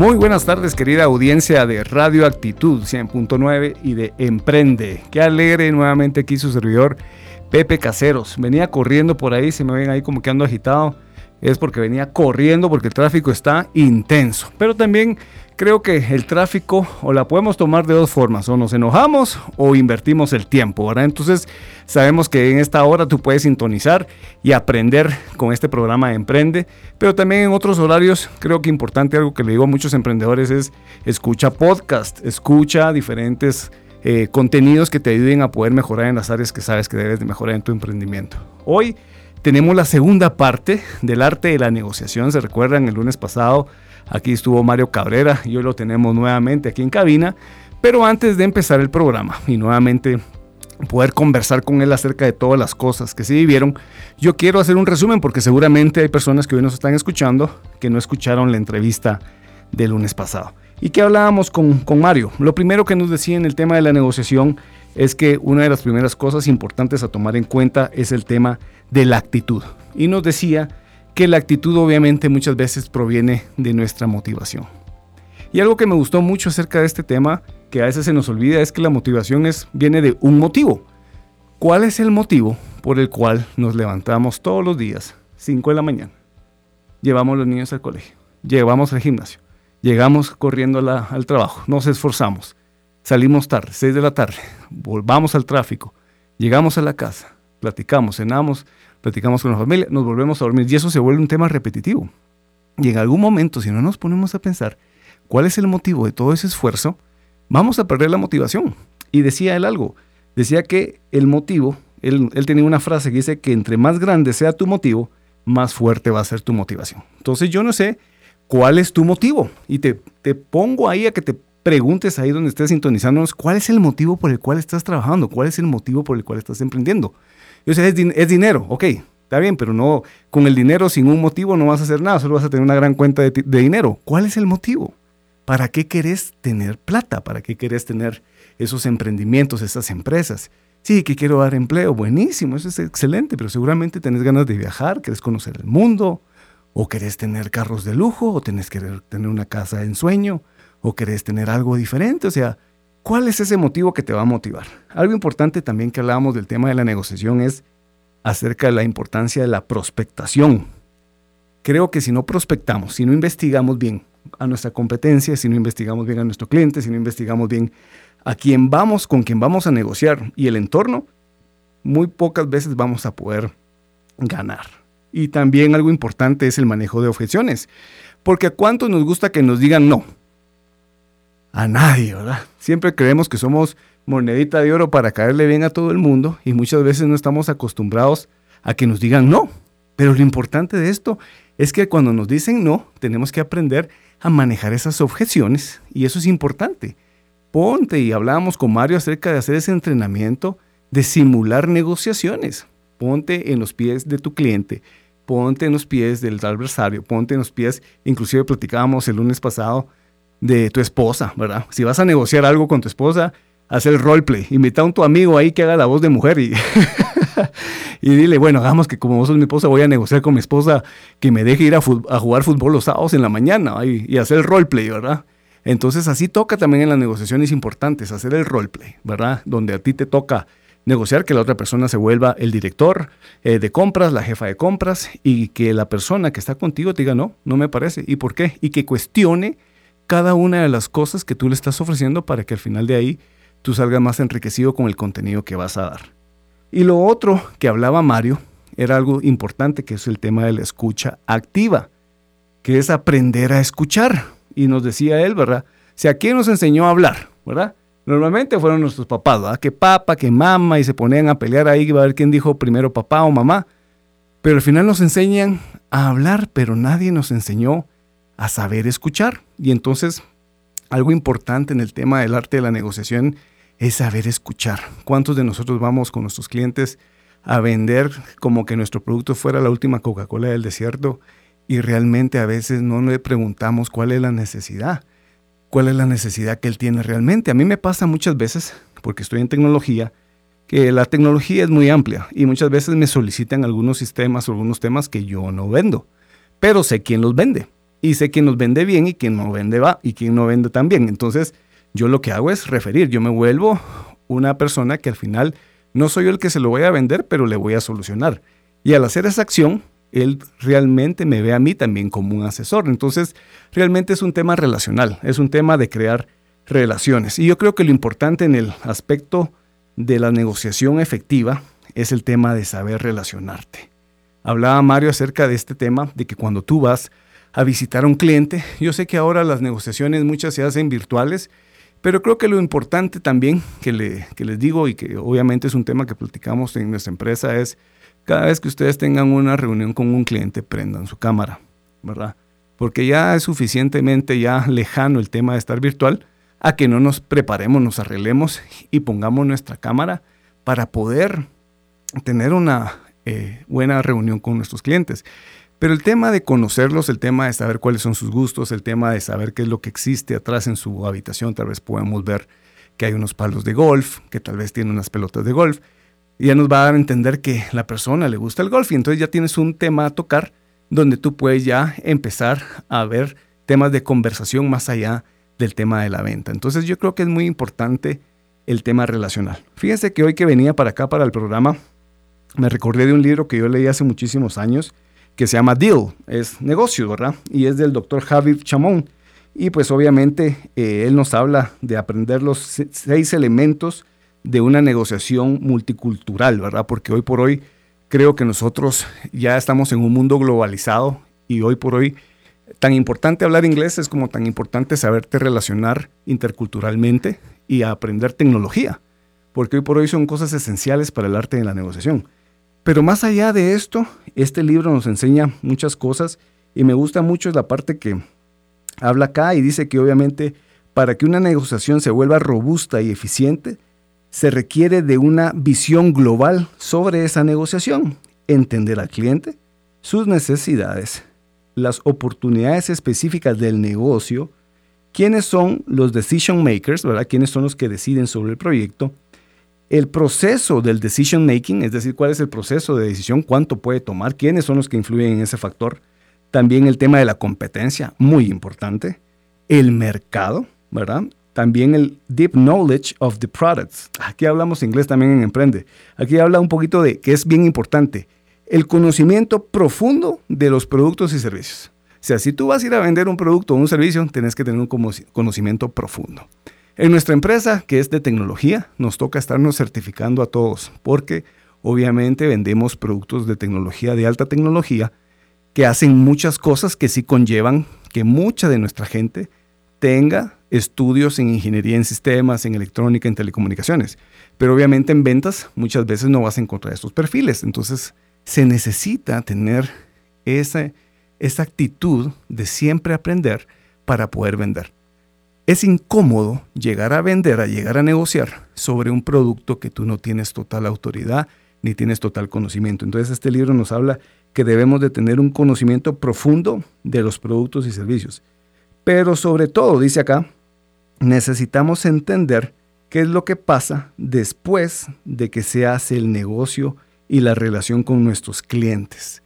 Muy buenas tardes, querida audiencia de Radio Actitud 100.9 y de Emprende. Qué alegre nuevamente aquí su servidor Pepe Caseros. Venía corriendo por ahí, se me ven ahí como que ando agitado. Es porque venía corriendo porque el tráfico está intenso. Pero también creo que el tráfico o la podemos tomar de dos formas, o nos enojamos o invertimos el tiempo, ¿verdad? Entonces sabemos que en esta hora tú puedes sintonizar y aprender con este programa de Emprende, pero también en otros horarios creo que importante algo que le digo a muchos emprendedores es escucha podcast, escucha diferentes eh, contenidos que te ayuden a poder mejorar en las áreas que sabes que debes de mejorar en tu emprendimiento. Hoy tenemos la segunda parte del arte de la negociación, se recuerdan el lunes pasado Aquí estuvo Mario Cabrera y hoy lo tenemos nuevamente aquí en cabina. Pero antes de empezar el programa y nuevamente poder conversar con él acerca de todas las cosas que se vivieron, yo quiero hacer un resumen porque seguramente hay personas que hoy nos están escuchando que no escucharon la entrevista del lunes pasado. ¿Y qué hablábamos con, con Mario? Lo primero que nos decía en el tema de la negociación es que una de las primeras cosas importantes a tomar en cuenta es el tema de la actitud. Y nos decía que la actitud obviamente muchas veces proviene de nuestra motivación. Y algo que me gustó mucho acerca de este tema, que a veces se nos olvida, es que la motivación es, viene de un motivo. ¿Cuál es el motivo por el cual nos levantamos todos los días, 5 de la mañana? Llevamos los niños al colegio, llevamos al gimnasio, llegamos corriendo al trabajo, nos esforzamos, salimos tarde, 6 de la tarde, volvamos al tráfico, llegamos a la casa, platicamos, cenamos, platicamos con la familia, nos volvemos a dormir y eso se vuelve un tema repetitivo. Y en algún momento, si no nos ponemos a pensar cuál es el motivo de todo ese esfuerzo, vamos a perder la motivación. Y decía él algo, decía que el motivo, él, tenía una frase que dice que entre más grande sea tu motivo, más fuerte va a ser tu motivación. Entonces yo no sé cuál es tu motivo y te, te pongo ahí a que te preguntes ahí donde estés sintonizándonos cuál es el motivo por el cual estás trabajando, cuál es el motivo por el cual estás emprendiendo. Yo sé, es, dinero, ok, está bien, pero no, con el dinero sin un motivo no vas a hacer nada, solo vas a tener una gran cuenta de, dinero. ¿Cuál es el motivo? ¿Para qué querés tener plata? ¿Para qué querés tener esos emprendimientos, esas empresas? Sí, que quiero dar empleo, buenísimo, eso es excelente, pero seguramente tenés ganas de viajar, querés conocer el mundo, o querés tener carros de lujo, o tenés que tener una casa de ensueño, o querés tener algo diferente, o sea, ¿Cuál es ese motivo que te va a motivar? Algo importante también que hablábamos del tema de la negociación es acerca de la importancia de la prospectación. Creo que si no prospectamos, si no investigamos bien a nuestra competencia, si no investigamos bien a nuestro cliente, si no investigamos bien a quién vamos, con quién vamos a negociar y el entorno, muy pocas veces vamos a poder ganar. Y también algo importante es el manejo de objeciones, porque a cuántos nos gusta que nos digan no, a nadie, ¿verdad? Siempre creemos que somos monedita de oro para caerle bien a todo el mundo y muchas veces no estamos acostumbrados a que nos digan no. Pero lo importante de esto es que cuando nos dicen no, tenemos que aprender a manejar esas objeciones y eso es importante. Ponte y hablábamos con Mario acerca de hacer ese entrenamiento de simular negociaciones. Ponte en los pies de tu cliente, ponte en los pies del adversario, ponte en los pies, inclusive platicábamos el lunes pasado de tu esposa, ¿verdad? Si vas a negociar algo con tu esposa, haz el roleplay. Invita a un tu amigo ahí que haga la voz de mujer y, y dile, bueno, hagamos que como vos sos mi esposa, voy a negociar con mi esposa que me deje ir a, jugar fútbol los sábados en la mañana y, y hacer el roleplay, ¿verdad? Entonces así toca también en las negociaciones importantes, hacer el roleplay, ¿verdad? Donde a ti te toca negociar que la otra persona se vuelva el director eh, de compras, la jefa de compras, y que la persona que está contigo te diga, no, no me parece. ¿Y por qué? Y que cuestione cada una de las cosas que tú le estás ofreciendo para que al final de ahí tú salgas más enriquecido con el contenido que vas a dar. Y lo otro que hablaba Mario era algo importante, que es el tema de la escucha activa, que es aprender a escuchar. Y nos decía él, ¿verdad? Si a quién nos enseñó a hablar, ¿verdad? Normalmente fueron nuestros papás, ¿verdad? Que papá, que mamá, y se ponían a pelear ahí, a ver quién dijo primero papá o mamá. Pero al final nos enseñan a hablar, pero nadie nos enseñó a saber escuchar. Y entonces, algo importante en el tema del arte de la negociación es saber escuchar. ¿Cuántos de nosotros vamos con nuestros clientes a vender como que nuestro producto fuera la última Coca-Cola del desierto y realmente a veces no le preguntamos cuál es la necesidad? ¿Cuál es la necesidad que él tiene realmente? A mí me pasa muchas veces, porque estoy en tecnología, que la tecnología es muy amplia y muchas veces me solicitan algunos sistemas o algunos temas que yo no vendo, pero sé quién los vende y sé quién los vende bien y quién no vende va y quién no vende tan bien. Entonces, yo lo que hago es referir, yo me vuelvo una persona que al final no soy yo el que se lo voy a vender, pero le voy a solucionar. Y al hacer esa acción, él realmente me ve a mí también como un asesor. Entonces, realmente es un tema relacional, es un tema de crear relaciones. Y yo creo que lo importante en el aspecto de la negociación efectiva es el tema de saber relacionarte. Hablaba Mario acerca de este tema, de que cuando tú vas a visitar a un cliente, yo sé que ahora las negociaciones muchas se hacen virtuales, pero creo que lo importante también que, le, les digo y que obviamente es un tema que platicamos en nuestra empresa es cada vez que ustedes tengan una reunión con un cliente, prendan su cámara, ¿verdad? Porque ya es suficientemente ya lejano el tema de estar virtual a que no nos preparemos, nos arreglemos y pongamos nuestra cámara para poder tener una eh, buena reunión con nuestros clientes. Pero el tema de conocerlos, el tema de saber cuáles son sus gustos, el tema de saber qué es lo que existe atrás en su habitación, tal vez podemos ver que hay unos palos de golf, que tal vez tiene unas pelotas de golf, y ya nos va a dar a entender que la persona le gusta el golf y entonces ya tienes un tema a tocar donde tú puedes ya empezar a ver temas de conversación más allá del tema de la venta. Entonces yo creo que es muy importante el tema relacional. Fíjense que hoy que venía para acá para el programa, me recordé de un libro que yo leí hace muchísimos años, que se llama Deal, es negocio, ¿verdad? Y es del doctor Javi Chamón. Y pues obviamente eh, él nos habla de aprender los seis elementos de una negociación multicultural, ¿verdad? Porque hoy por hoy creo que nosotros ya estamos en un mundo globalizado y hoy por hoy tan importante hablar inglés es como tan importante saberte relacionar interculturalmente y aprender tecnología, porque hoy por hoy son cosas esenciales para el arte de la negociación. Pero más allá de esto, este libro nos enseña muchas cosas y me gusta mucho la parte que habla acá y dice que obviamente para que una negociación se vuelva robusta y eficiente, se requiere de una visión global sobre esa negociación, entender al cliente, sus necesidades, las oportunidades específicas del negocio, quiénes son los decision makers, ¿verdad? quiénes son los que deciden sobre el proyecto, el proceso del decision making, es decir, cuál es el proceso de decisión, cuánto puede tomar, quiénes son los que influyen en ese factor. También el tema de la competencia, muy importante. El mercado, ¿verdad? También el deep knowledge of the products. Aquí hablamos inglés también en Emprende. Aquí habla un poquito de que es bien importante. El conocimiento profundo de los productos y servicios. O sea, si tú vas a ir a vender un producto o un servicio, tienes que tener un conocimiento profundo. En nuestra empresa, que es de tecnología, nos toca estarnos certificando a todos, porque obviamente vendemos productos de tecnología, de alta tecnología, que hacen muchas cosas que sí conllevan que mucha de nuestra gente tenga estudios en ingeniería en sistemas, en electrónica, en telecomunicaciones. Pero obviamente en ventas muchas veces no vas a encontrar estos perfiles. Entonces se necesita tener esa, esa actitud de siempre aprender para poder vender. Es incómodo llegar a vender, a llegar a negociar sobre un producto que tú no tienes total autoridad ni tienes total conocimiento. Entonces este libro nos habla que debemos de tener un conocimiento profundo de los productos y servicios. Pero sobre todo, dice acá, necesitamos entender qué es lo que pasa después de que se hace el negocio y la relación con nuestros clientes.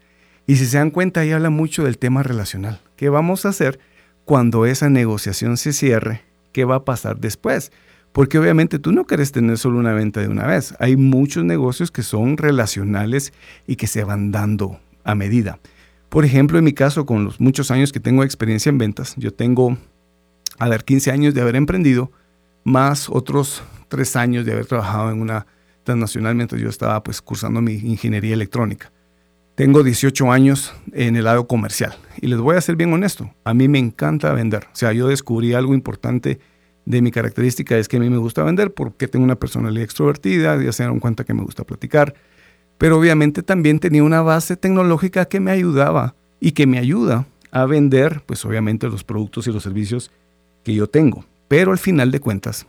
Y si se dan cuenta, ahí habla mucho del tema relacional. ¿Qué vamos a hacer? Cuando esa negociación se cierre, ¿qué va a pasar después? Porque obviamente tú no quieres tener solo una venta de una vez. Hay muchos negocios que son relacionales y que se van dando a medida. Por ejemplo, en mi caso, con los muchos años que tengo experiencia en ventas, yo tengo, a ver, 15 años de haber emprendido, más otros 3 años de haber trabajado en una transnacional mientras yo estaba pues cursando mi ingeniería electrónica. Tengo 18 años en el lado comercial y les voy a ser bien honesto, a mí me encanta vender. O sea, yo descubrí algo importante de mi característica, es que a mí me gusta vender porque tengo una personalidad extrovertida, ya se dieron cuenta que me gusta platicar, pero obviamente también tenía una base tecnológica que me ayudaba y que me ayuda a vender, pues obviamente los productos y los servicios que yo tengo. Pero al final de cuentas,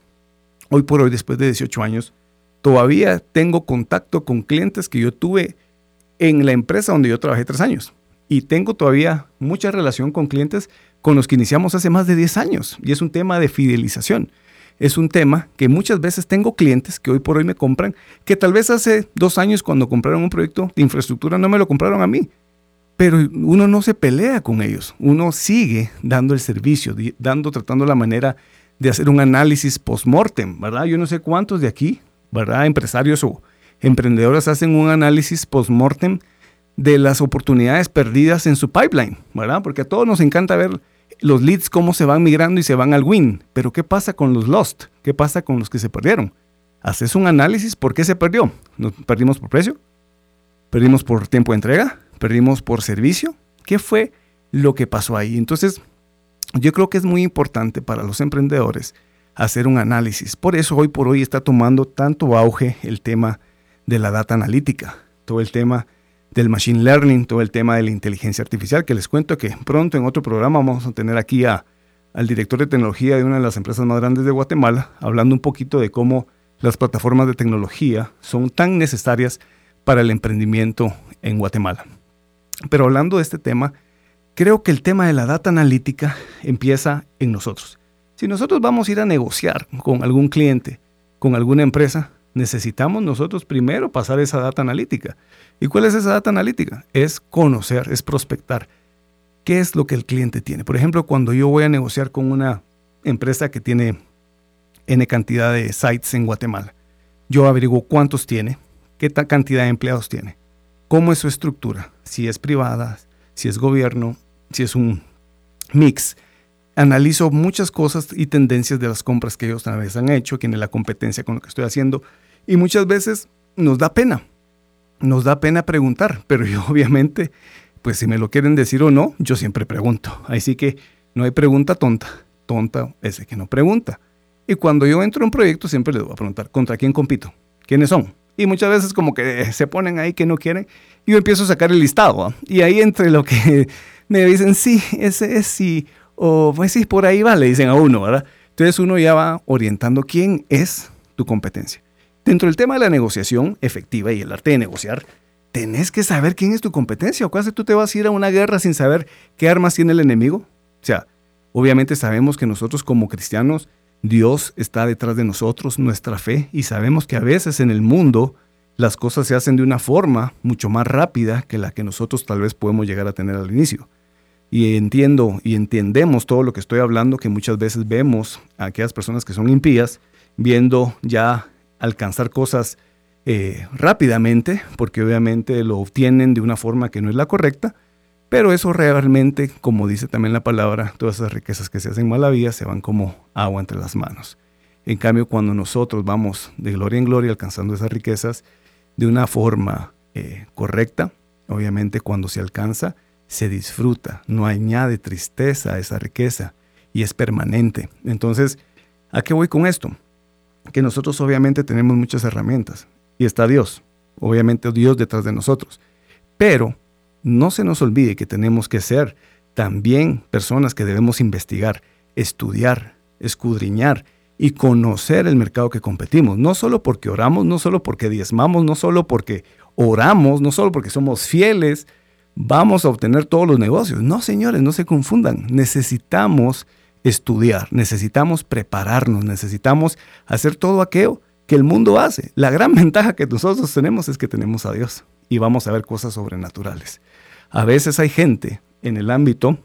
hoy por hoy, después de 18 años, todavía tengo contacto con clientes que yo tuve en la empresa donde yo trabajé tres años. Y tengo todavía mucha relación con clientes con los que iniciamos hace más de 10 años. Y es un tema de fidelización. Es un tema que muchas veces tengo clientes que hoy por hoy me compran, que tal vez hace dos años cuando compraron un proyecto de infraestructura no me lo compraron a mí. Pero uno no se pelea con ellos. Uno sigue dando el servicio, dando, tratando la manera de hacer un análisis post-mortem, ¿verdad? Yo no sé cuántos de aquí, ¿verdad? Empresarios o emprendedores hacen un análisis post-mortem de las oportunidades perdidas en su pipeline, ¿verdad? Porque a todos nos encanta ver los leads cómo se van migrando y se van al win, pero ¿qué pasa con los lost? ¿Qué pasa con los que se perdieron? Haces un análisis, ¿por qué se perdió? ¿Nos perdimos por precio? ¿Perdimos por tiempo de entrega? ¿Perdimos por servicio? ¿Qué fue lo que pasó ahí? Entonces, yo creo que es muy importante para los emprendedores hacer un análisis. Por eso hoy por hoy está tomando tanto auge el tema la data analítica, todo el tema del machine learning, todo el tema de la inteligencia artificial, que les cuento que pronto en otro programa vamos a tener aquí a, al director de tecnología de una de las empresas más grandes de Guatemala, hablando un poquito de cómo las plataformas de tecnología son tan necesarias para el emprendimiento en Guatemala. Pero hablando de este tema, creo que el tema de la data analítica empieza en nosotros. Si nosotros vamos a ir a negociar con algún cliente, con alguna empresa, necesitamos nosotros primero pasar esa data analítica. ¿Y cuál es esa data analítica? Es conocer, es prospectar. ¿Qué es lo que el cliente tiene? Por ejemplo, cuando yo voy a negociar con una empresa que tiene N cantidad de sites en Guatemala, yo averiguo cuántos tiene, qué cantidad de empleados tiene, cómo es su estructura, si es privada, si es gobierno, si es un mix. Analizo muchas cosas y tendencias de las compras que ellos una vez han hecho, quién es la competencia con lo que estoy haciendo. Y muchas veces nos da pena, nos da pena preguntar, pero yo obviamente, pues si me lo quieren decir o no, yo siempre pregunto. Así que no hay pregunta tonta, tonta ese que no pregunta. Y cuando yo entro en un proyecto siempre les voy a preguntar, ¿contra quién compito? ¿Quiénes son? Y muchas veces como que se ponen ahí que no quieren. Y yo empiezo a sacar el listado. Y ahí entre lo que me dicen, sí, ese es sí, o pues sí, por ahí va, le dicen a uno, ¿verdad? Entonces uno ya va orientando quién es tu competencia. Dentro del tema de la negociación efectiva y el arte de negociar, tenés que saber quién es tu competencia. ¿O casi tú te vas a ir a una guerra sin saber qué armas tiene el enemigo? O sea, obviamente sabemos que nosotros como cristianos Dios está detrás de nosotros, nuestra fe, y sabemos que a veces en el mundo las cosas se hacen de una forma mucho más rápida que la que nosotros tal vez podemos llegar a tener al inicio. Y entiendo y entendemos todo lo que estoy hablando, que muchas veces vemos a aquellas personas que son impías viendo ya alcanzar cosas eh, rápidamente, porque obviamente lo obtienen de una forma que no es la correcta, pero eso realmente, como dice también la palabra, todas esas riquezas que se hacen malavías se van como agua entre las manos. En cambio, cuando nosotros vamos de gloria en gloria alcanzando esas riquezas de una forma eh, correcta, obviamente cuando se alcanza, se disfruta, no añade tristeza a esa riqueza y es permanente. Entonces, ¿a qué voy con esto? Que nosotros obviamente tenemos muchas herramientas y está Dios, obviamente Dios detrás de nosotros, pero no se nos olvide que tenemos que ser también personas que debemos investigar, estudiar, escudriñar y conocer el mercado que competimos. No solo porque oramos, no solo porque diezmamos, no solo porque oramos, no solo porque somos fieles, vamos a obtener todos los negocios. No, señores, no se confundan. Necesitamos estudiar, necesitamos prepararnos, necesitamos hacer todo aquello que el mundo hace. La gran ventaja que nosotros tenemos es que tenemos a Dios y vamos a ver cosas sobrenaturales. A veces hay gente en el ámbito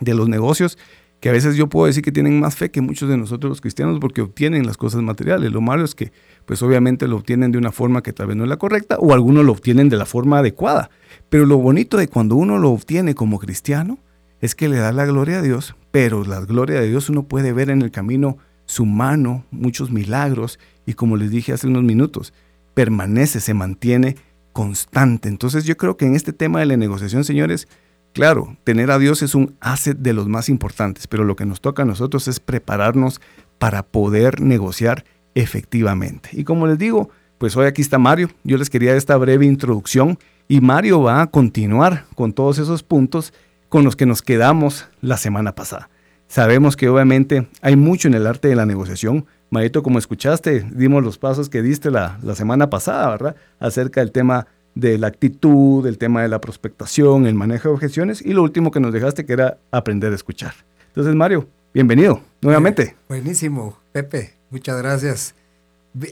de los negocios que a veces yo puedo decir que tienen más fe que muchos de nosotros los cristianos porque obtienen las cosas materiales. Lo malo es que pues obviamente lo obtienen de una forma que tal vez no es la correcta o algunos lo obtienen de la forma adecuada. Pero lo bonito de cuando uno lo obtiene como cristiano es que le da la gloria a Dios, pero la gloria de Dios uno puede ver en el camino su mano, muchos milagros y como les dije hace unos minutos, permanece, se mantiene constante. Entonces yo creo que en este tema de la negociación, señores, claro, tener a Dios es un asset de los más importantes, pero lo que nos toca a nosotros es prepararnos para poder negociar efectivamente. Y como les digo, pues hoy aquí está Mario. Yo les quería esta breve introducción y Mario va a continuar con todos esos puntos con los que nos quedamos la semana pasada. Sabemos que obviamente hay mucho en el arte de la negociación, Marito, como escuchaste, dimos los pasos que diste la, la semana pasada, ¿verdad? Acerca del tema de la actitud, del tema de la prospectación, el manejo de objeciones y lo último que nos dejaste que era aprender a escuchar. Entonces, Mario, bienvenido nuevamente. Buenísimo, Pepe, muchas gracias.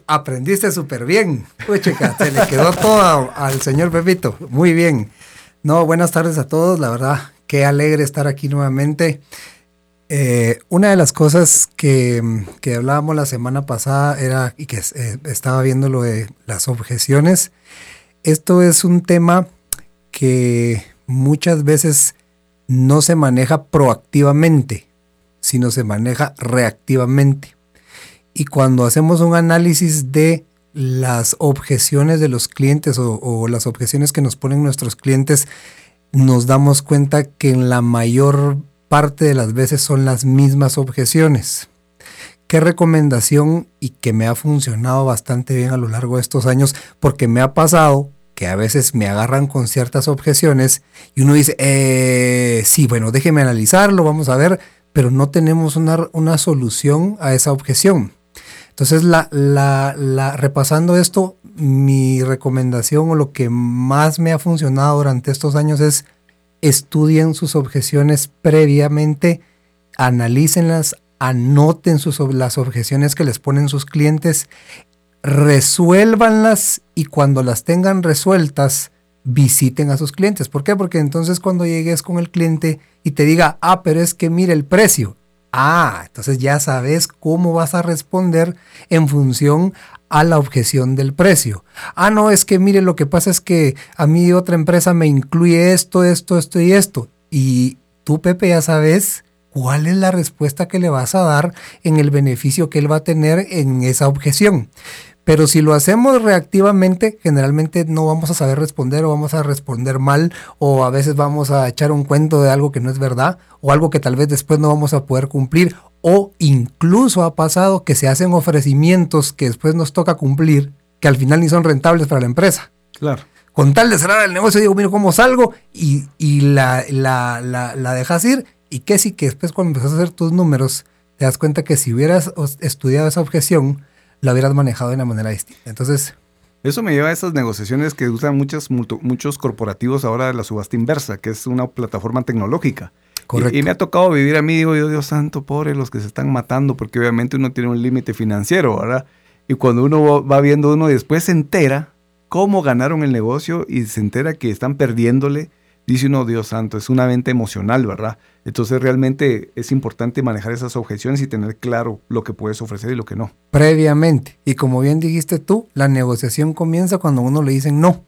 Aprendiste súper bien. Uy, chica, se le quedó todo al señor Pepito. Muy bien. No, buenas tardes a todos. La verdad, qué alegre estar aquí nuevamente. Eh, una de las cosas que, que, hablábamos la semana pasada era, y que eh, estaba viendo lo de las objeciones, esto es un tema que muchas veces no se maneja proactivamente, sino se maneja reactivamente. Y cuando hacemos un análisis de las objeciones de los clientes o, las objeciones que nos ponen nuestros clientes, nos damos cuenta que en la mayor parte de las veces son las mismas objeciones. ¿Qué recomendación y que me ha funcionado bastante bien a lo largo de estos años? Porque me ha pasado que a veces me agarran con ciertas objeciones y uno dice, eh, sí, bueno, déjeme analizarlo, vamos a ver, pero no tenemos una, una solución a esa objeción. Entonces, la, la, repasando esto, mi recomendación o lo que más me ha funcionado durante estos años es estudien sus objeciones previamente, analícenlas, anoten las objeciones que les ponen sus clientes, resuélvanlas y cuando las tengan resueltas, visiten a sus clientes. ¿Por qué? Porque entonces cuando llegues con el cliente y te diga, ah, pero es que mire el precio, Ah, entonces ya sabes cómo vas a responder en función a la objeción del precio. Ah, no, es que mire, lo que pasa es que a mí otra empresa me incluye esto, esto, esto y esto. Y tú, Pepe, ya sabes cuál es la respuesta que le vas a dar en el beneficio que él va a tener en esa objeción. Pero si lo hacemos reactivamente, generalmente no vamos a saber responder o vamos a responder mal o a veces vamos a echar un cuento de algo que no es verdad o algo que tal vez después no vamos a poder cumplir o incluso ha pasado que se hacen ofrecimientos que después nos toca cumplir que al final ni son rentables para la empresa. Claro. Con tal de cerrar el negocio, digo, mira cómo salgo y, la, la, la, dejas ir y que sí que después cuando empiezas a hacer tus números te das cuenta que si hubieras estudiado esa objeción, la hubieras manejado de una manera distinta. Entonces... Eso me lleva a esas negociaciones que usan muchos, muchos corporativos ahora de la subasta inversa, que es una plataforma tecnológica. Correcto. Y, me ha tocado vivir a mí, digo yo, Dios santo, pobre los que se están matando, porque obviamente uno tiene un límite financiero, ¿verdad? Y cuando uno va viendo uno después se entera cómo ganaron el negocio y se entera que están perdiéndole dice uno, Dios santo, es una venta emocional, ¿verdad? Entonces realmente es importante manejar esas objeciones y tener claro lo que puedes ofrecer y lo que no. Previamente. Y como bien dijiste tú, la negociación comienza cuando uno le dice no.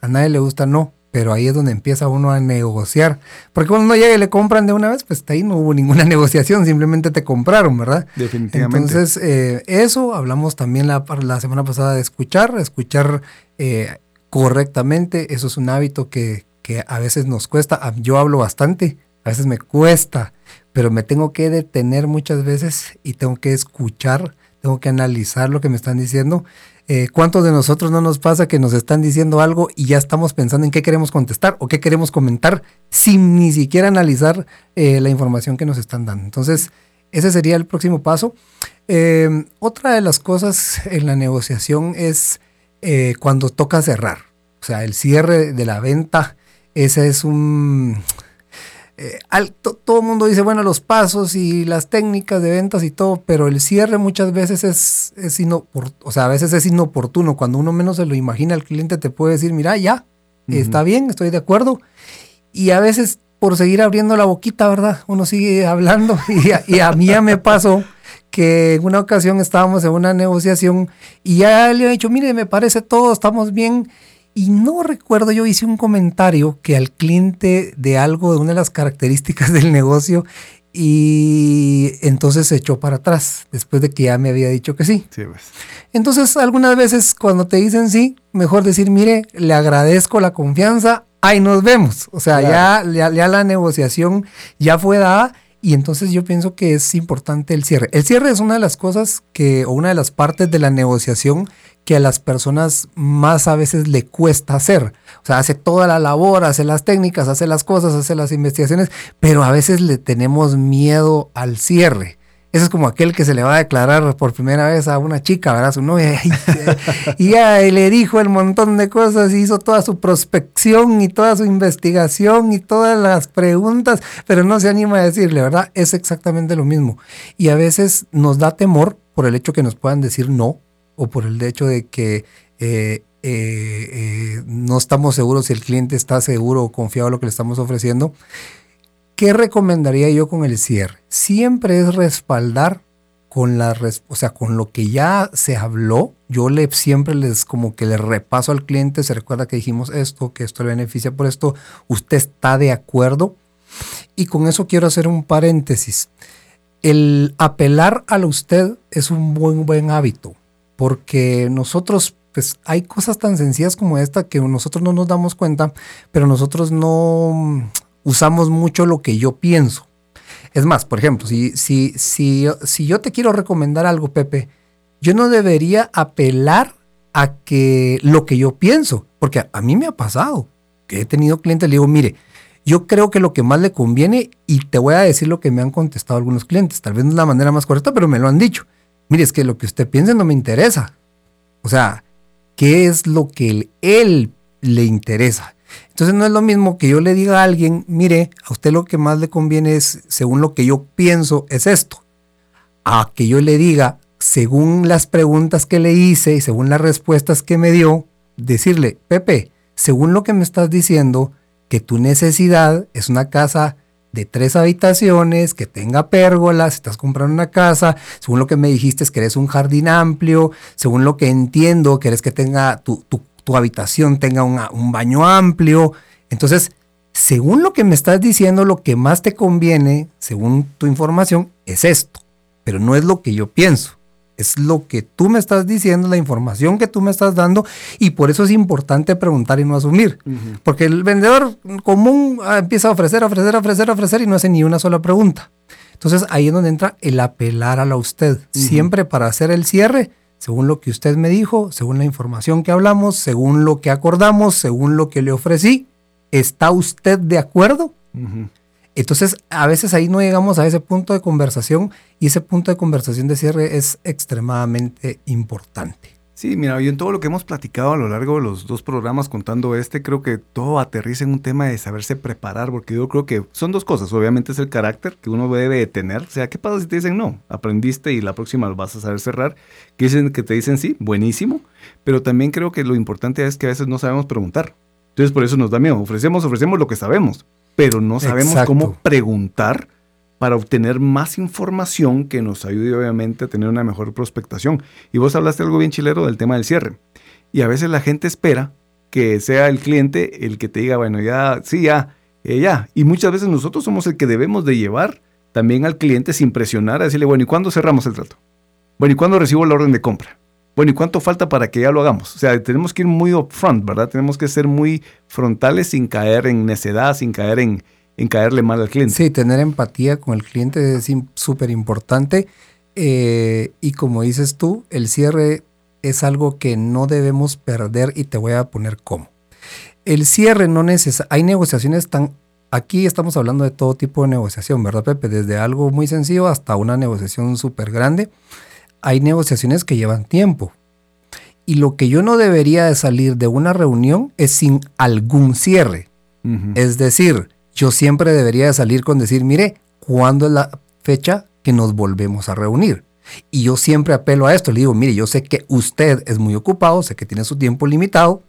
A nadie le gusta no, pero ahí es donde empieza uno a negociar. Porque cuando uno llega y le compran de una vez, pues ahí no hubo ninguna negociación, simplemente te compraron, ¿verdad? Definitivamente. Entonces, eh, eso hablamos también la, la, semana pasada de escuchar, escuchar eh, correctamente, eso es un hábito que, que a veces nos cuesta. Yo hablo bastante, a veces me cuesta, pero me tengo que detener muchas veces y tengo que escuchar, tengo que analizar lo que me están diciendo. Eh, ¿Cuántos de nosotros no nos pasa que nos están diciendo algo y ya estamos pensando en qué queremos contestar o qué queremos comentar sin ni siquiera analizar eh, la información que nos están dando? Entonces, ese sería el próximo paso. Eh, otra de las cosas en la negociación es cuando toca cerrar, o sea, el cierre de la venta ese es un... Eh, todo el mundo dice, bueno, los pasos y las técnicas de ventas y todo, pero el cierre muchas veces es, es o sea, a veces es inoportuno. Cuando uno menos se lo imagina, el cliente te puede decir, mira, ya, está bien, estoy de acuerdo. Y a veces por seguir abriendo la boquita, ¿verdad? Uno sigue hablando y a, y a mí ya me pasó que en una ocasión estábamos en una negociación y ya le he dicho, mire, me parece todo, estamos bien. Y no recuerdo, yo hice un comentario que al cliente de algo, de una de las características del negocio, y entonces se echó para atrás, después de que ya me había dicho que sí. sí pues. Entonces, algunas veces cuando te dicen sí, mejor decir, mire, le agradezco la confianza, ahí nos vemos. O sea, ya, ya, ya la negociación ya fue dada y entonces yo pienso que es importante el cierre. El cierre es una de las cosas que, o una de las partes de la negociación que a las personas más a veces le cuesta hacer. O sea, hace toda la labor, hace las técnicas, hace las cosas, hace las investigaciones, pero a veces le tenemos miedo al cierre. Ese es como aquel que se le va a declarar por primera vez a una chica, ¿verdad? Su novia. Y, ya le dijo el montón de cosas, hizo toda su prospección y toda su investigación y todas las preguntas, pero no se anima a decirle, ¿verdad? Es exactamente lo mismo. Y a veces nos da temor por el hecho que nos puedan decir no o por el hecho de que eh, eh, eh, no estamos seguros si el cliente está seguro o confiado en lo que le estamos ofreciendo. ¿Qué recomendaría yo con el cierre? Siempre es respaldar con la, o sea, con lo que ya se habló. Yo le siempre les como que le repaso al cliente, se recuerda que dijimos esto, que esto le beneficia por esto, usted está de acuerdo. Y con eso quiero hacer un paréntesis. El apelar a usted es un buen buen hábito, porque nosotros pues hay cosas tan sencillas como esta que nosotros no nos damos cuenta, pero nosotros no usamos mucho lo que yo pienso. Es más, por ejemplo, si, si, si, si yo te quiero recomendar algo, Pepe, yo no debería apelar a que lo que yo pienso, porque a, mí me ha pasado que he tenido clientes, le digo, mire, yo creo que lo que más le conviene, y te voy a decir lo que me han contestado algunos clientes, tal vez no es la manera más correcta, pero me lo han dicho. Mire, es que lo que usted piense no me interesa. O sea, ¿qué es lo que él le interesa? Entonces no es lo mismo que yo le diga a alguien, mire, a usted lo que más le conviene es, según lo que yo pienso, es esto. A que yo le diga, según las preguntas que le hice y según las respuestas que me dio, decirle, Pepe, según lo que me estás diciendo, que tu necesidad es una casa de tres habitaciones, que tenga pérgolas, estás comprando una casa, según lo que me dijiste es que eres un jardín amplio, según lo que entiendo, querés que tenga tu, tu tu habitación tenga un baño amplio. Entonces, según lo que me estás diciendo, lo que más te conviene, según tu información, es esto. Pero no es lo que yo pienso. Es lo que tú me estás diciendo, la información que tú me estás dando, y por eso es importante preguntar y no asumir. Porque el vendedor común ah, empieza a ofrecer, ofrecer, ofrecer, ofrecer y no hace ni una sola pregunta. Entonces ahí es donde entra el apelar a la usted. Siempre para hacer el cierre, según lo que usted me dijo, según la información que hablamos, según lo que acordamos, según lo que le ofrecí, ¿está usted de acuerdo? Entonces, a veces ahí no llegamos a ese punto de conversación y ese punto de conversación de cierre es extremadamente importante. Sí, mira, y en todo lo que hemos platicado a lo largo de los dos programas contando este, creo que todo aterriza en un tema de saberse preparar, porque yo creo que son dos cosas. Obviamente es el carácter que uno debe tener. O sea, ¿qué pasa si te dicen no? Aprendiste y la próxima vas a saber cerrar. Que dicen que te dicen sí, buenísimo. Pero también creo que lo importante es que a veces no sabemos preguntar. Entonces por eso nos da miedo. Ofrecemos, ofrecemos lo que sabemos, pero no sabemos cómo preguntar para obtener más información que nos ayude obviamente a tener una mejor prospectación. Y vos hablaste algo bien chilero del tema del cierre. Y a veces la gente espera que sea el cliente el que te diga, bueno, ya, sí, ya, eh, ya. Y muchas veces nosotros somos el que debemos de llevar también al cliente sin presionar, a decirle, bueno, ¿y cuándo cerramos el trato? Bueno, ¿y cuándo recibo la orden de compra? Bueno, ¿y cuánto falta para que ya lo hagamos? O sea, tenemos que ir muy upfront, ¿verdad? Tenemos que ser muy frontales sin caer en necedad, sin caer en, en caerle mal al cliente. Sí, tener empatía con el cliente es súper importante. Eh, y como dices tú, el cierre es algo que no debemos perder y te voy a poner cómo. El cierre no necesita, hay negociaciones tan, aquí estamos hablando de todo tipo de negociación, ¿verdad Pepe? Desde algo muy sencillo hasta una negociación súper grande. Hay negociaciones que llevan tiempo. Y lo que yo no debería de salir de una reunión es sin algún cierre. Es decir, yo siempre debería salir con decir, mire, ¿cuándo es la fecha que nos volvemos a reunir? Y yo siempre apelo a esto, le digo, mire, yo sé que usted es muy ocupado, sé que tiene su tiempo limitado,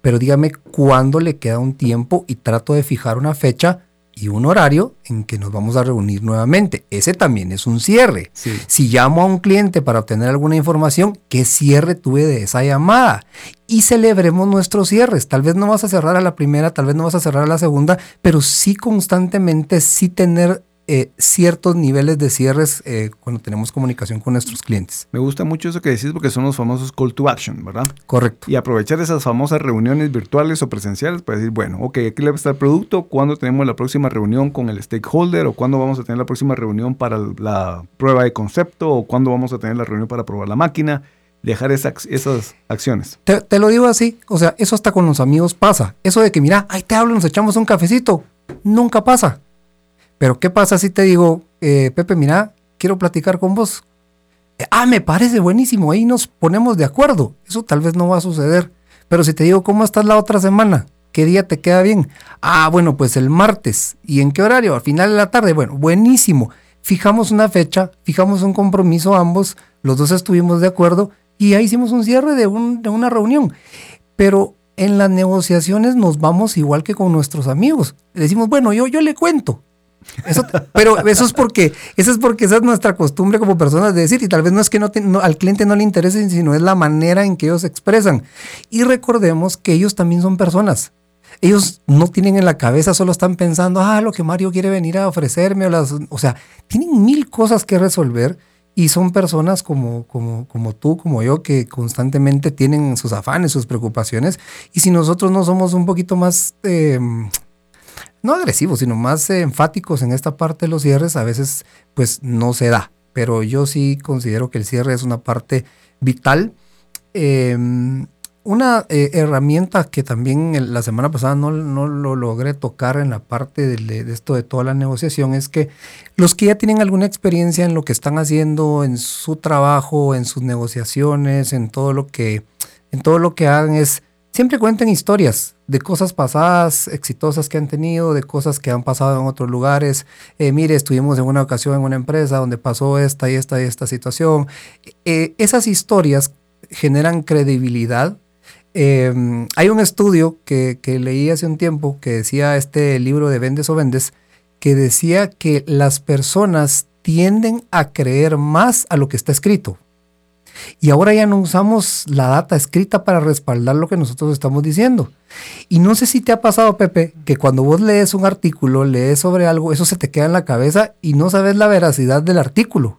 pero dígame cuándo le queda un tiempo y trato de fijar una fecha y un horario en que nos vamos a reunir nuevamente. Ese también es un cierre. Si llamo a un cliente para obtener alguna información, ¿qué cierre tuve de esa llamada? Y celebremos nuestros cierres. Tal vez no vas a cerrar a la primera, tal vez no vas a cerrar a la segunda, pero sí constantemente sí tener eh, ciertos niveles de cierres eh, cuando tenemos comunicación con nuestros clientes. Me gusta mucho eso que decís porque son los famosos call to action, ¿verdad? Correcto. Y aprovechar esas famosas reuniones virtuales o presenciales para decir, bueno, ok, aquí le va a estar el producto, cuándo tenemos la próxima reunión con el stakeholder o cuándo vamos a tener la próxima reunión para la prueba de concepto o cuándo vamos a tener la reunión para probar la máquina dejar esas, esas acciones. Te, te, lo digo así, o sea, eso hasta con los amigos pasa. Eso de que, mira, ahí te hablo, nos echamos un cafecito, nunca pasa. Pero ¿qué pasa si te digo, eh, Pepe, mira, quiero platicar con vos. Eh, ah, me parece buenísimo, ahí nos ponemos de acuerdo. Eso tal vez no va a suceder. Pero si te digo, ¿cómo estás la otra semana? ¿Qué día te queda bien? Ah, bueno, pues el martes. ¿Y en qué horario? Al final de la tarde. Bueno, buenísimo. Fijamos una fecha, fijamos un compromiso ambos, los dos estuvimos de acuerdo y ahí hicimos un cierre de, de una reunión. Pero en las negociaciones nos vamos igual que con nuestros amigos. Decimos, bueno, yo, yo le cuento. Eso, pero eso es porque eso es porque esa es nuestra costumbre como personas de decir y tal vez no es que no, al cliente no le interese sino es la manera en que ellos se expresan y recordemos que ellos también son personas ellos no tienen en la cabeza solo están pensando ah lo que Mario quiere venir a ofrecerme o las o sea tienen mil cosas que resolver y son personas como, como, como tú, como yo, que constantemente tienen sus afanes, sus preocupaciones. Y si nosotros no somos un poquito más, em, no agresivos, sino más enfáticos en esta parte de los cierres, a veces pues no se da. Pero yo sí considero que el cierre es una parte vital. Em, una eh, herramienta que también la semana pasada no, lo logré tocar en la parte de, esto de toda la negociación es que los que ya tienen alguna experiencia en lo que están haciendo, en su trabajo, en sus negociaciones, en todo lo que, en todo lo que hagan es siempre cuenten historias de cosas pasadas exitosas que han tenido, de cosas que han pasado en otros lugares. Eh, mire, estuvimos en una ocasión en una empresa donde pasó esta y esta y esta situación. Eh, esas historias generan credibilidad Em, hay un estudio que, leí hace un tiempo que decía este libro de Vendes o Vendes, que decía que las personas tienden a creer más a lo que está escrito. Y ahora ya no usamos la data escrita para respaldar lo que nosotros estamos diciendo. Y no sé si te ha pasado, Pepe, que cuando vos lees un artículo, lees sobre algo, eso se te queda en la cabeza y no sabes la veracidad del artículo.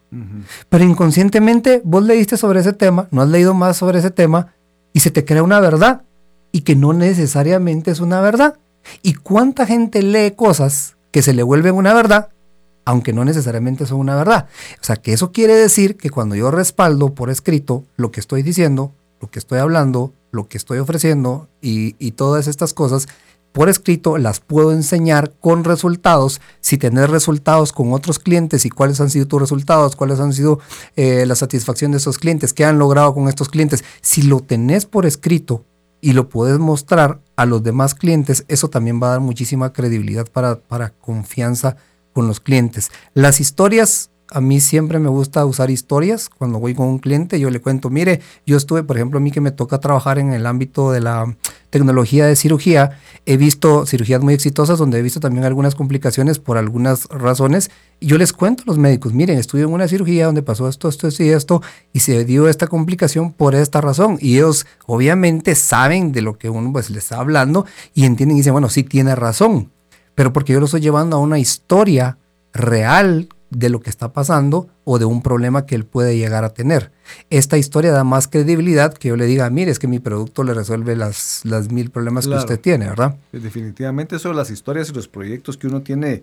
Pero inconscientemente vos leíste sobre ese tema, no has leído más sobre ese tema y se te crea una verdad y que no necesariamente es una verdad. ¿Y cuánta gente lee cosas que se le vuelven una verdad, aunque no necesariamente son una verdad? O sea, que eso quiere decir que cuando yo respaldo por escrito lo que estoy diciendo, lo que estoy hablando, lo que estoy ofreciendo y, todas estas cosas, por escrito, las puedo enseñar con resultados. Si tenés resultados con otros clientes y cuáles han sido tus resultados, cuáles han sido eh, la satisfacción de esos clientes, qué han logrado con estos clientes, si lo tenés por escrito y lo puedes mostrar a los demás clientes, eso también va a dar muchísima credibilidad para, para confianza con los clientes. Las historias a mí siempre me gusta usar historias. Cuando voy con un cliente, yo le cuento, mire, yo estuve, por ejemplo, a mí que me toca trabajar en el ámbito de la tecnología de cirugía, he visto cirugías muy exitosas donde he visto también algunas complicaciones por algunas razones. Yo les cuento a los médicos, miren, estuve en una cirugía donde pasó esto, esto, esto y esto, y se dio esta complicación por esta razón. Y ellos obviamente saben de lo que uno pues les está hablando y entienden y dicen, bueno, sí tiene razón, pero porque yo lo estoy llevando a una historia real de lo que está pasando o de un problema que él puede llegar a tener. Esta historia da más credibilidad que yo le diga, mire, es que mi producto le resuelve las, las mil problemas que usted tiene, ¿verdad? Definitivamente eso, las historias y los proyectos que uno tiene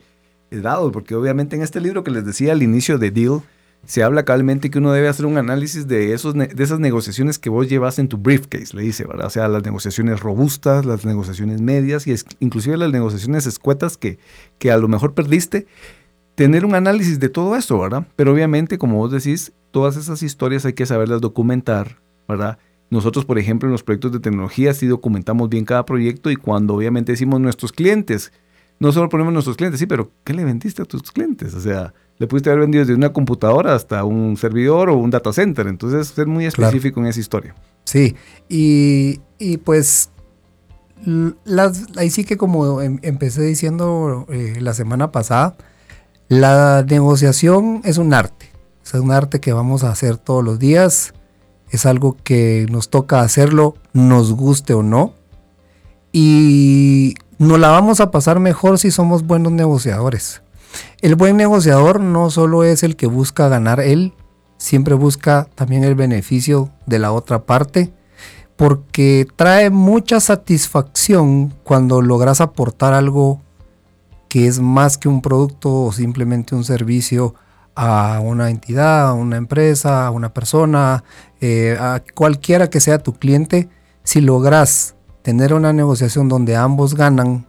eh, dados, porque obviamente en este libro que les decía al inicio de Deal, se habla cabalmente que uno debe hacer un análisis de, esos, de esas negociaciones que vos llevas en tu briefcase, le dice, ¿verdad? O sea, las negociaciones robustas, las negociaciones medias y inclusive las negociaciones escuetas que, que a lo mejor perdiste tener un análisis de todo esto, ¿verdad? Pero obviamente, como vos decís, todas esas historias hay que saberlas documentar, ¿verdad? Nosotros, por ejemplo, en los proyectos de tecnología sí documentamos bien cada proyecto y cuando obviamente decimos nuestros clientes, no solo ponemos nuestros clientes, sí, pero ¿qué le vendiste a tus clientes? O sea, le pudiste haber vendido desde una computadora hasta un servidor o un data center. Entonces, ser muy específico en esa historia. Sí, y, pues las, ahí sí que como em, empecé diciendo eh, la semana pasada, la negociación es un arte, es un arte que vamos a hacer todos los días, es algo que nos toca hacerlo, nos guste o no, y nos la vamos a pasar mejor si somos buenos negociadores. El buen negociador no solo es el que busca ganar él, siempre busca también el beneficio de la otra parte, porque trae mucha satisfacción cuando logras aportar algo que es más que un producto o simplemente un servicio a una entidad, a una empresa, a una persona, eh, a cualquiera que sea tu cliente, si logras tener una negociación donde ambos ganan,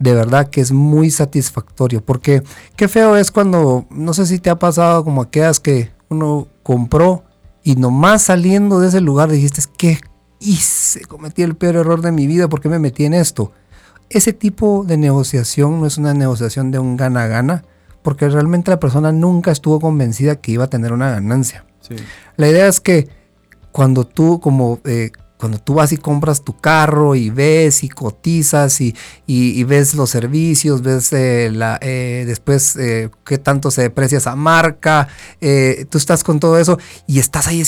de verdad que es muy satisfactorio, porque qué feo es cuando, no sé si te ha pasado como aquellas que uno compró y nomás saliendo de ese lugar dijiste, ¿qué hice? Cometí el peor error de mi vida, ¿por qué me metí en esto? Ese tipo de negociación no es una negociación de un gana-gana, porque realmente la persona nunca estuvo convencida que iba a tener una ganancia. La idea es que cuando tú como eh, cuando tú vas y compras tu carro y ves y cotizas y, y, ves los servicios, ves eh, la, eh, después qué tanto se deprecia esa marca, tú estás con todo eso y estás ahí y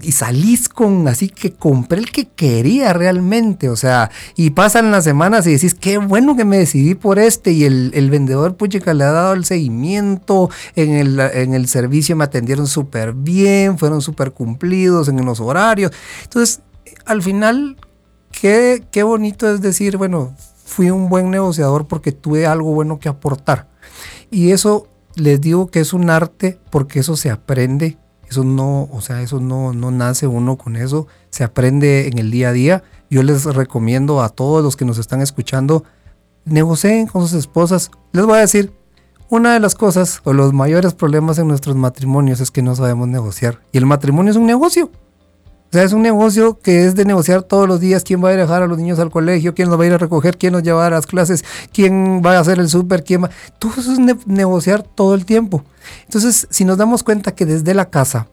y salís con, así que compré el que quería realmente, o sea, y pasan las semanas y decís, qué bueno que me decidí por este, y el, el vendedor, puchica, le ha dado el seguimiento, en el, en el servicio me atendieron súper bien, fueron súper cumplidos en los horarios. Entonces, al final, qué, qué bonito es decir, bueno, fui un buen negociador porque tuve algo bueno que aportar. Y eso les digo que es un arte porque eso se aprende eso no, o sea, eso no, no nace uno con eso, se aprende en el día a día. Yo les recomiendo a todos los que nos están escuchando, negocien con sus esposas. Les voy a decir, una de las cosas o los mayores problemas en nuestros matrimonios es que no sabemos negociar. Y el matrimonio es un negocio. O sea, es un negocio que es de negociar todos los días quién va a ir a dejar a los niños al colegio, quién los va a ir a recoger, quién los lleva a las clases, quién va a hacer el súper, quién va... Todo eso es negociar todo el tiempo. Entonces, si nos damos cuenta que desde la casa,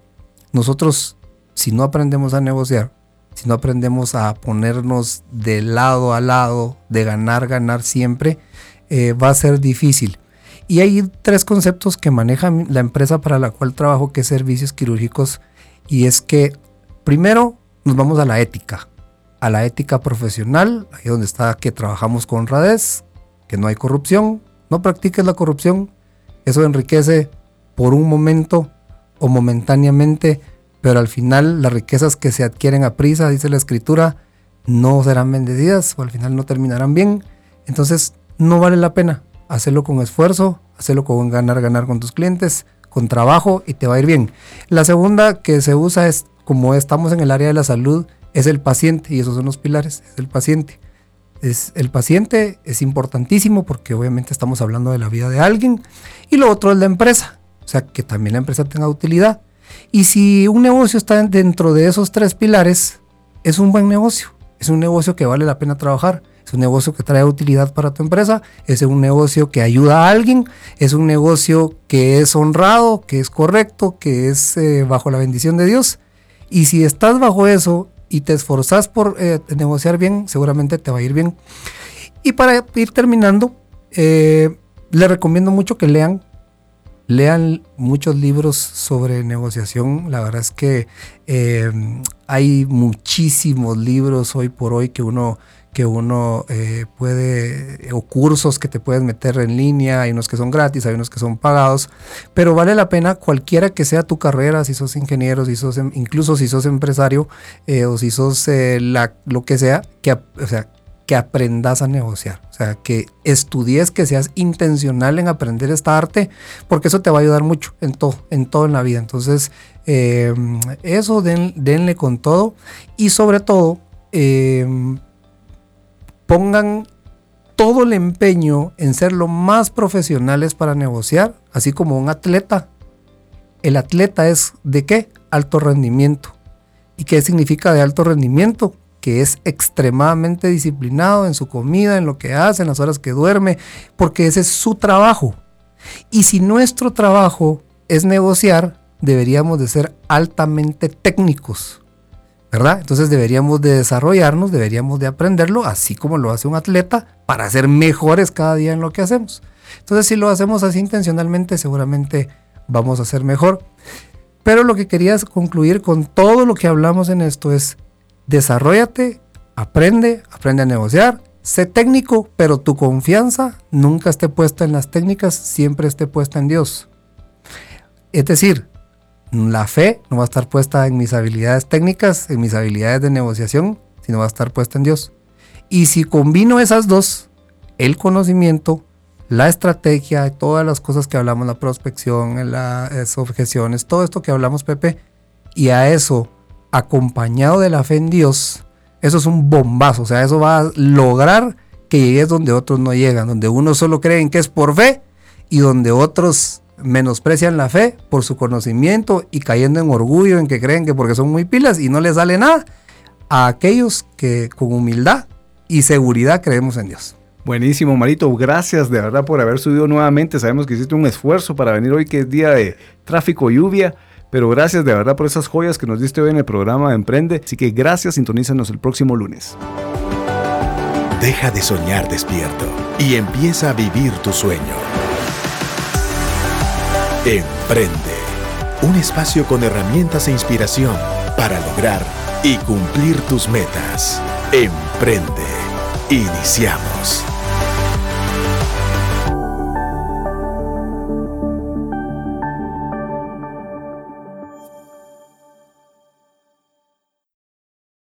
nosotros, si no aprendemos a negociar, si no aprendemos a ponernos de lado a lado, de ganar, ganar siempre, eh, va a ser difícil. Y hay tres conceptos que maneja la empresa para la cual trabajo, que es servicios quirúrgicos, y es que Primero, nos vamos a la ética, a la ética profesional, ahí donde está que trabajamos con honradez, que no hay corrupción, no practiques la corrupción, eso enriquece por un momento o momentáneamente, pero al final las riquezas que se adquieren a prisa, dice la escritura, no serán bendecidas o al final no terminarán bien. Entonces no vale la pena hacerlo con esfuerzo, hacerlo con ganar, ganar con tus clientes, con trabajo y te va a ir bien. La segunda que se usa es como estamos en el área de la salud, es el paciente y esos son los pilares, es el paciente. Es, el paciente es importantísimo porque obviamente estamos hablando de la vida de alguien y lo otro es la empresa, o sea, que también la empresa tenga utilidad. Y si un negocio está dentro de esos tres pilares, es un buen negocio, es un negocio que vale la pena trabajar, es un negocio que trae utilidad para tu empresa, es un negocio que ayuda a alguien, es un negocio que es honrado, que es correcto, que es eh, bajo la bendición de Dios y si estás bajo eso y te esforzas por eh, negociar bien, seguramente te va a ir bien. Y para ir terminando, eh, les recomiendo mucho que lean. Lean muchos libros sobre negociación. La verdad es que eh, hay muchísimos libros hoy por hoy que uno que uno eh, puede, o cursos que te puedes meter en línea, hay unos que son gratis, hay unos que son pagados, pero vale la pena cualquiera que sea tu carrera, si sos ingeniero, si sos, em, incluso si sos empresario eh, o si sos eh, la, lo que sea, que, o sea, que aprendas a negociar, o sea, que estudies, que seas intencional en aprender esta arte, porque eso te va a ayudar mucho en todo, en todo en la vida. Entonces, eso denle con todo y sobre todo, pongan todo el empeño en ser lo más profesionales para negociar, así como un atleta. El atleta es de qué? Alto rendimiento. ¿Y qué significa de alto rendimiento? Que es extremadamente disciplinado en su comida, en lo que hace, en las horas que duerme, porque ese es su trabajo. Y si nuestro trabajo es negociar, deberíamos de ser altamente técnicos. Entonces deberíamos de desarrollarnos, deberíamos de aprenderlo, así como lo hace un atleta, para ser mejores cada día en lo que hacemos. Entonces si lo hacemos así intencionalmente, seguramente vamos a ser mejor. Pero lo que quería concluir con todo lo que hablamos en esto es, desarrollate, aprende, aprende a negociar, sé técnico, pero tu confianza nunca esté puesta en las técnicas, siempre esté puesta en Dios. Es decir, la fe no va a estar puesta en mis habilidades técnicas, en mis habilidades de negociación, sino va a estar puesta en Dios. Y si combino esas dos, el conocimiento, la estrategia, todas las cosas que hablamos, la prospección, las objeciones, todo esto que hablamos, Pepe, y a eso, acompañado de la fe en Dios, eso es un bombazo, o sea, eso va a lograr que llegues donde otros no llegan, donde unos solo creen que es por fe y donde otros menosprecian la fe por su conocimiento y cayendo en orgullo en que creen que porque son muy pilas y no les sale nada, a aquellos que con humildad y seguridad creemos en Dios. Buenísimo, Marito. Gracias de verdad por haber subido nuevamente. Sabemos que hiciste un esfuerzo para venir hoy, que es día de tráfico lluvia. Pero gracias de verdad por esas joyas que nos diste hoy en el programa de Emprende. Así que gracias, sintonízanos el próximo lunes. Deja de soñar despierto y empieza a vivir tu sueño. Emprende. Un espacio con herramientas e inspiración para lograr y cumplir tus metas. Emprende. Iniciamos.